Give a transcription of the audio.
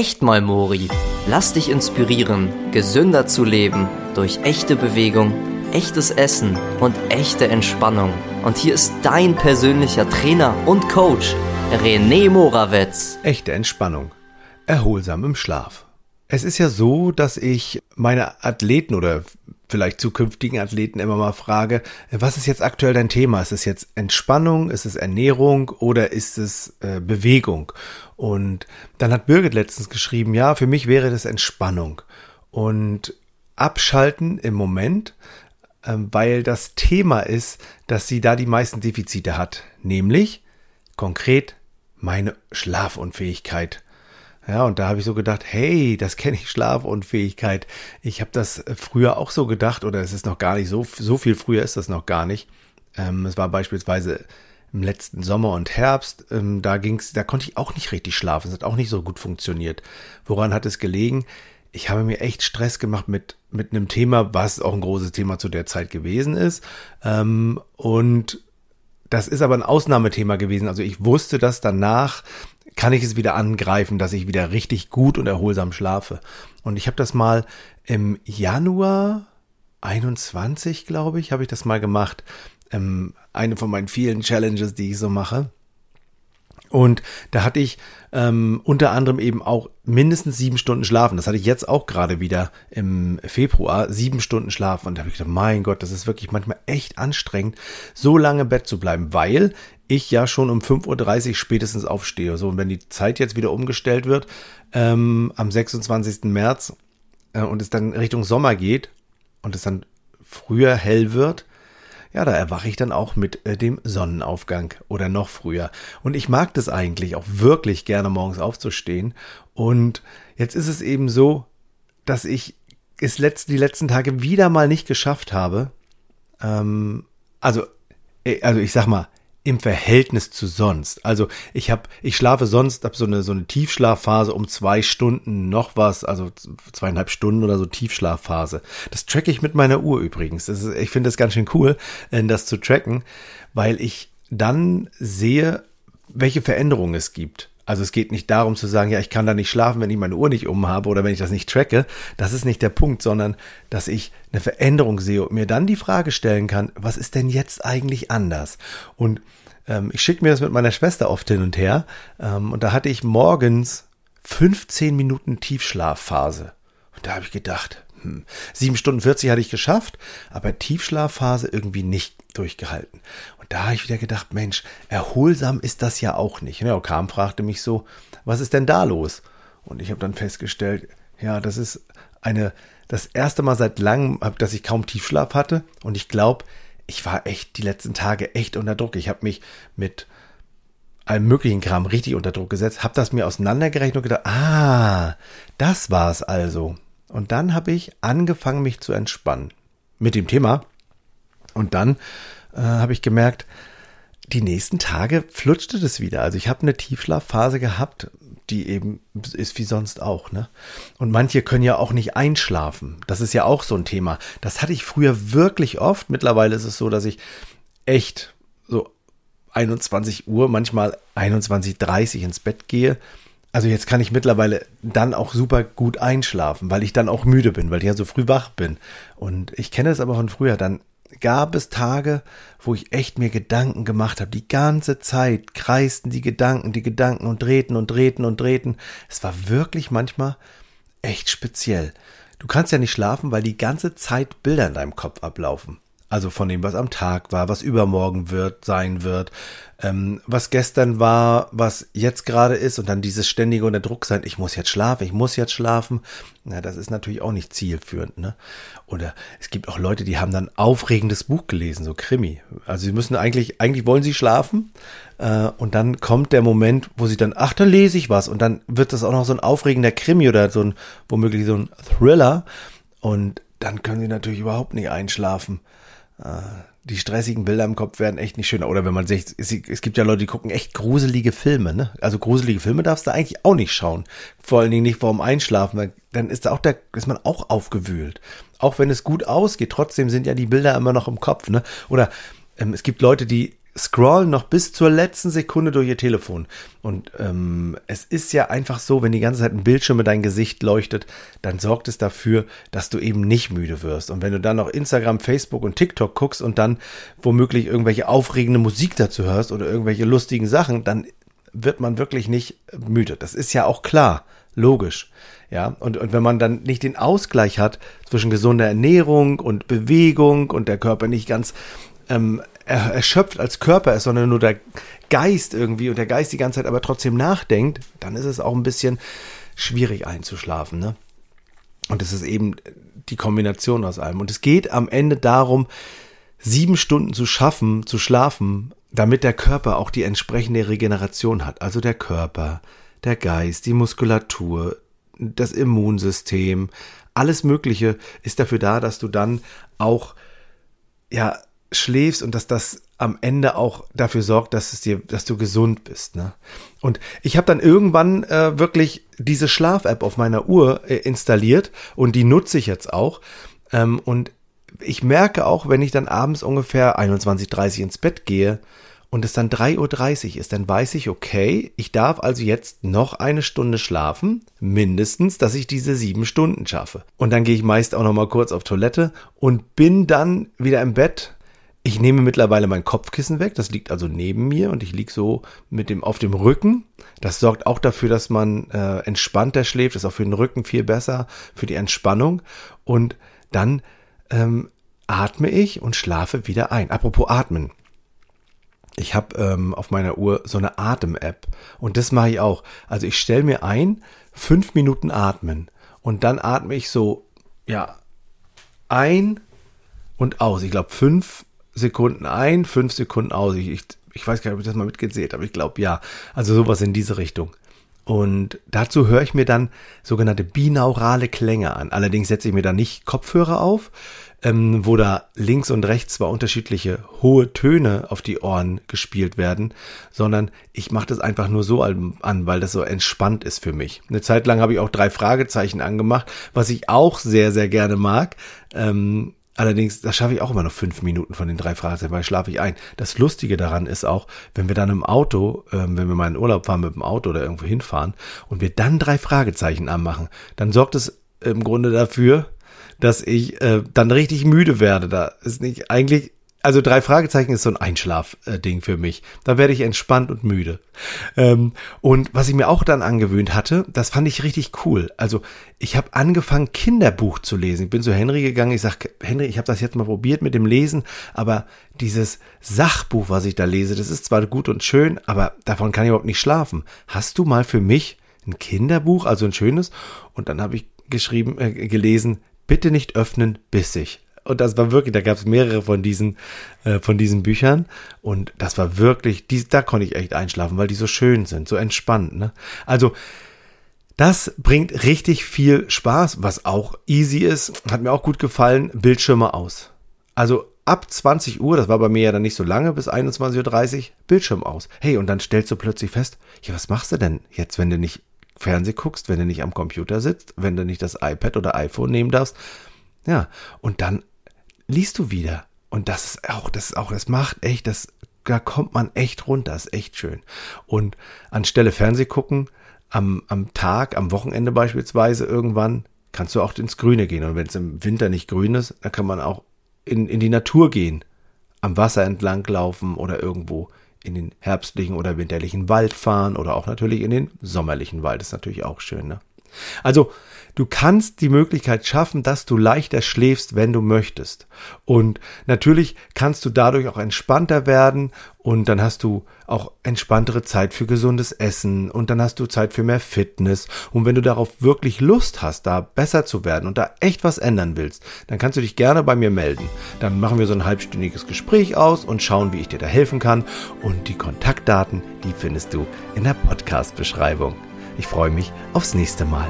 echt mal Mori. Lass dich inspirieren, gesünder zu leben durch echte Bewegung, echtes Essen und echte Entspannung. Und hier ist dein persönlicher Trainer und Coach, René Morawetz. Echte Entspannung. Erholsam im Schlaf. Es ist ja so, dass ich meine Athleten oder vielleicht zukünftigen Athleten immer mal frage, was ist jetzt aktuell dein Thema? Ist es jetzt Entspannung, ist es Ernährung oder ist es äh, Bewegung? Und dann hat Birgit letztens geschrieben, ja, für mich wäre das Entspannung und abschalten im Moment, äh, weil das Thema ist, dass sie da die meisten Defizite hat, nämlich konkret meine Schlafunfähigkeit. Ja, und da habe ich so gedacht, hey, das kenne ich Schlafunfähigkeit. Ich habe das früher auch so gedacht, oder es ist noch gar nicht so, so viel früher ist das noch gar nicht. Ähm, es war beispielsweise im letzten Sommer und Herbst, ähm, da ging's, da konnte ich auch nicht richtig schlafen. Es hat auch nicht so gut funktioniert. Woran hat es gelegen? Ich habe mir echt Stress gemacht mit, mit einem Thema, was auch ein großes Thema zu der Zeit gewesen ist. Ähm, und das ist aber ein Ausnahmethema gewesen. Also ich wusste, dass danach kann ich es wieder angreifen, dass ich wieder richtig gut und erholsam schlafe. Und ich habe das mal im Januar 21, glaube ich, habe ich das mal gemacht. Ähm, eine von meinen vielen Challenges, die ich so mache. Und da hatte ich ähm, unter anderem eben auch mindestens sieben Stunden schlafen. Das hatte ich jetzt auch gerade wieder im Februar, sieben Stunden schlafen. Und da habe ich gedacht, mein Gott, das ist wirklich manchmal echt anstrengend, so lange im Bett zu bleiben, weil ich ja schon um 5.30 Uhr spätestens aufstehe. So, und wenn die Zeit jetzt wieder umgestellt wird, ähm, am 26. März, äh, und es dann Richtung Sommer geht und es dann früher hell wird, ja, da erwache ich dann auch mit äh, dem Sonnenaufgang oder noch früher. Und ich mag das eigentlich auch wirklich gerne morgens aufzustehen. Und jetzt ist es eben so, dass ich es letzt, die letzten Tage wieder mal nicht geschafft habe. Ähm, also, äh, also ich sag mal, im Verhältnis zu sonst. Also ich habe, ich schlafe sonst, habe so eine so eine Tiefschlafphase um zwei Stunden noch was, also zweieinhalb Stunden oder so Tiefschlafphase. Das tracke ich mit meiner Uhr übrigens. Ist, ich finde das ganz schön cool, äh, das zu tracken, weil ich dann sehe, welche Veränderungen es gibt. Also es geht nicht darum zu sagen, ja, ich kann da nicht schlafen, wenn ich meine Uhr nicht um habe oder wenn ich das nicht tracke. Das ist nicht der Punkt, sondern dass ich eine Veränderung sehe und mir dann die Frage stellen kann, was ist denn jetzt eigentlich anders? Und ähm, ich schicke mir das mit meiner Schwester oft hin und her. Ähm, und da hatte ich morgens 15 Minuten Tiefschlafphase. Und da habe ich gedacht, hm, 7 Stunden 40 hatte ich geschafft, aber Tiefschlafphase irgendwie nicht durchgehalten. Und da habe ich wieder gedacht, Mensch, erholsam ist das ja auch nicht. Ja, Kam fragte mich so, was ist denn da los? Und ich habe dann festgestellt, ja, das ist eine, das erste Mal seit langem, dass ich kaum Tiefschlaf hatte. Und ich glaube, ich war echt die letzten Tage echt unter Druck. Ich habe mich mit allem möglichen Kram richtig unter Druck gesetzt, habe das mir auseinandergerechnet und gedacht, ah, das war es also. Und dann habe ich angefangen, mich zu entspannen mit dem Thema. Und dann äh, habe ich gemerkt, die nächsten Tage flutschte das wieder. Also ich habe eine Tiefschlafphase gehabt, die eben ist wie sonst auch, ne? Und manche können ja auch nicht einschlafen. Das ist ja auch so ein Thema. Das hatte ich früher wirklich oft. Mittlerweile ist es so, dass ich echt so 21 Uhr, manchmal 21.30 ins Bett gehe. Also jetzt kann ich mittlerweile dann auch super gut einschlafen, weil ich dann auch müde bin, weil ich ja so früh wach bin. Und ich kenne es aber von früher, dann gab es Tage, wo ich echt mir Gedanken gemacht habe. Die ganze Zeit kreisten die Gedanken, die Gedanken und drehten und drehten und drehten. Es war wirklich manchmal echt speziell. Du kannst ja nicht schlafen, weil die ganze Zeit Bilder in deinem Kopf ablaufen. Also von dem, was am Tag war, was übermorgen wird, sein wird, ähm, was gestern war, was jetzt gerade ist und dann dieses ständige unter Druck sein, ich muss jetzt schlafen, ich muss jetzt schlafen. Na, das ist natürlich auch nicht zielführend, ne? Oder es gibt auch Leute, die haben dann aufregendes Buch gelesen, so Krimi. Also sie müssen eigentlich, eigentlich wollen sie schlafen, äh, und dann kommt der Moment, wo sie dann, ach, da lese ich was und dann wird das auch noch so ein aufregender Krimi oder so ein, womöglich so ein Thriller und dann können sie natürlich überhaupt nicht einschlafen. Äh, die stressigen Bilder im Kopf werden echt nicht schöner. Oder wenn man sich, es gibt ja Leute, die gucken echt gruselige Filme, ne? Also gruselige Filme darfst du eigentlich auch nicht schauen. Vor allen Dingen nicht vorm Einschlafen, dann ist da auch der, ist man auch aufgewühlt. Auch wenn es gut ausgeht, trotzdem sind ja die Bilder immer noch im Kopf, ne? Oder ähm, es gibt Leute, die scrollen noch bis zur letzten Sekunde durch ihr Telefon. Und ähm, es ist ja einfach so, wenn die ganze Zeit ein Bildschirm mit dein Gesicht leuchtet, dann sorgt es dafür, dass du eben nicht müde wirst. Und wenn du dann noch Instagram, Facebook und TikTok guckst und dann womöglich irgendwelche aufregende Musik dazu hörst oder irgendwelche lustigen Sachen, dann wird man wirklich nicht müde. Das ist ja auch klar, logisch. Ja, und, und wenn man dann nicht den Ausgleich hat zwischen gesunder Ernährung und Bewegung und der Körper nicht ganz ähm, erschöpft als Körper ist, sondern nur der Geist irgendwie und der Geist die ganze Zeit aber trotzdem nachdenkt, dann ist es auch ein bisschen schwierig einzuschlafen. Ne? Und es ist eben die Kombination aus allem. Und es geht am Ende darum, sieben Stunden zu schaffen, zu schlafen, damit der Körper auch die entsprechende Regeneration hat. Also der Körper, der Geist, die Muskulatur, das Immunsystem, alles Mögliche ist dafür da, dass du dann auch ja schläfst und dass das am Ende auch dafür sorgt, dass es dir, dass du gesund bist. Ne? Und ich habe dann irgendwann äh, wirklich diese Schlaf-App auf meiner Uhr äh, installiert und die nutze ich jetzt auch. Ähm, und ich merke auch, wenn ich dann abends ungefähr 21.30 ins Bett gehe, und es dann 3.30 Uhr ist, dann weiß ich, okay, ich darf also jetzt noch eine Stunde schlafen, mindestens, dass ich diese sieben Stunden schaffe. Und dann gehe ich meist auch noch mal kurz auf Toilette und bin dann wieder im Bett. Ich nehme mittlerweile mein Kopfkissen weg, das liegt also neben mir und ich liege so mit dem auf dem Rücken. Das sorgt auch dafür, dass man äh, entspannter schläft, das ist auch für den Rücken viel besser, für die Entspannung. Und dann ähm, atme ich und schlafe wieder ein. Apropos atmen ich habe ähm, auf meiner Uhr so eine Atem-App und das mache ich auch. Also ich stelle mir ein, fünf Minuten atmen und dann atme ich so, ja, ein und aus. Ich glaube fünf Sekunden ein, fünf Sekunden aus. Ich, ich, ich weiß gar nicht, ob ich das mal mitgezählt habe. Ich glaube ja. Also sowas in diese Richtung. Und dazu höre ich mir dann sogenannte binaurale Klänge an. Allerdings setze ich mir da nicht Kopfhörer auf, ähm, wo da links und rechts zwar unterschiedliche hohe Töne auf die Ohren gespielt werden, sondern ich mache das einfach nur so an, weil das so entspannt ist für mich. Eine Zeit lang habe ich auch drei Fragezeichen angemacht, was ich auch sehr, sehr gerne mag. Ähm, Allerdings, da schaffe ich auch immer noch fünf Minuten von den drei Fragezeichen, weil schlafe ich ein. Das Lustige daran ist auch, wenn wir dann im Auto, ähm, wenn wir mal in Urlaub fahren mit dem Auto oder irgendwo hinfahren und wir dann drei Fragezeichen anmachen, dann sorgt es im Grunde dafür, dass ich äh, dann richtig müde werde. Da ist nicht eigentlich, also drei Fragezeichen ist so ein Einschlafding für mich. Da werde ich entspannt und müde. Ähm, und was ich mir auch dann angewöhnt hatte, das fand ich richtig cool. Also ich habe angefangen, Kinderbuch zu lesen. Ich bin zu Henry gegangen. Ich sag, Henry, ich habe das jetzt mal probiert mit dem Lesen, aber dieses Sachbuch, was ich da lese, das ist zwar gut und schön, aber davon kann ich überhaupt nicht schlafen. Hast du mal für mich ein Kinderbuch, also ein schönes? Und dann habe ich geschrieben, äh, gelesen, bitte nicht öffnen, bissig. Und das war wirklich, da gab es mehrere von diesen, äh, von diesen Büchern. Und das war wirklich, die, da konnte ich echt einschlafen, weil die so schön sind, so entspannt. Ne? Also, das bringt richtig viel Spaß, was auch easy ist. Hat mir auch gut gefallen, Bildschirme aus. Also ab 20 Uhr, das war bei mir ja dann nicht so lange, bis 21.30 Uhr, Bildschirm aus. Hey, und dann stellst du plötzlich fest, ja, was machst du denn jetzt, wenn du nicht Fernseh guckst, wenn du nicht am Computer sitzt, wenn du nicht das iPad oder iPhone nehmen darfst. Ja, und dann liest du wieder. Und das ist auch, das ist auch, das macht echt, das, da kommt man echt runter, ist echt schön. Und anstelle Fernseh gucken, am, am Tag, am Wochenende beispielsweise irgendwann, kannst du auch ins Grüne gehen. Und wenn es im Winter nicht grün ist, dann kann man auch in, in die Natur gehen, am Wasser entlang laufen oder irgendwo in den herbstlichen oder winterlichen Wald fahren oder auch natürlich in den sommerlichen Wald. Das ist natürlich auch schön. Ne? Also du kannst die Möglichkeit schaffen, dass du leichter schläfst, wenn du möchtest. Und natürlich kannst du dadurch auch entspannter werden und dann hast du auch entspanntere Zeit für gesundes Essen und dann hast du Zeit für mehr Fitness. Und wenn du darauf wirklich Lust hast, da besser zu werden und da echt was ändern willst, dann kannst du dich gerne bei mir melden. Dann machen wir so ein halbstündiges Gespräch aus und schauen, wie ich dir da helfen kann. Und die Kontaktdaten, die findest du in der Podcast-Beschreibung. Ich freue mich aufs nächste Mal.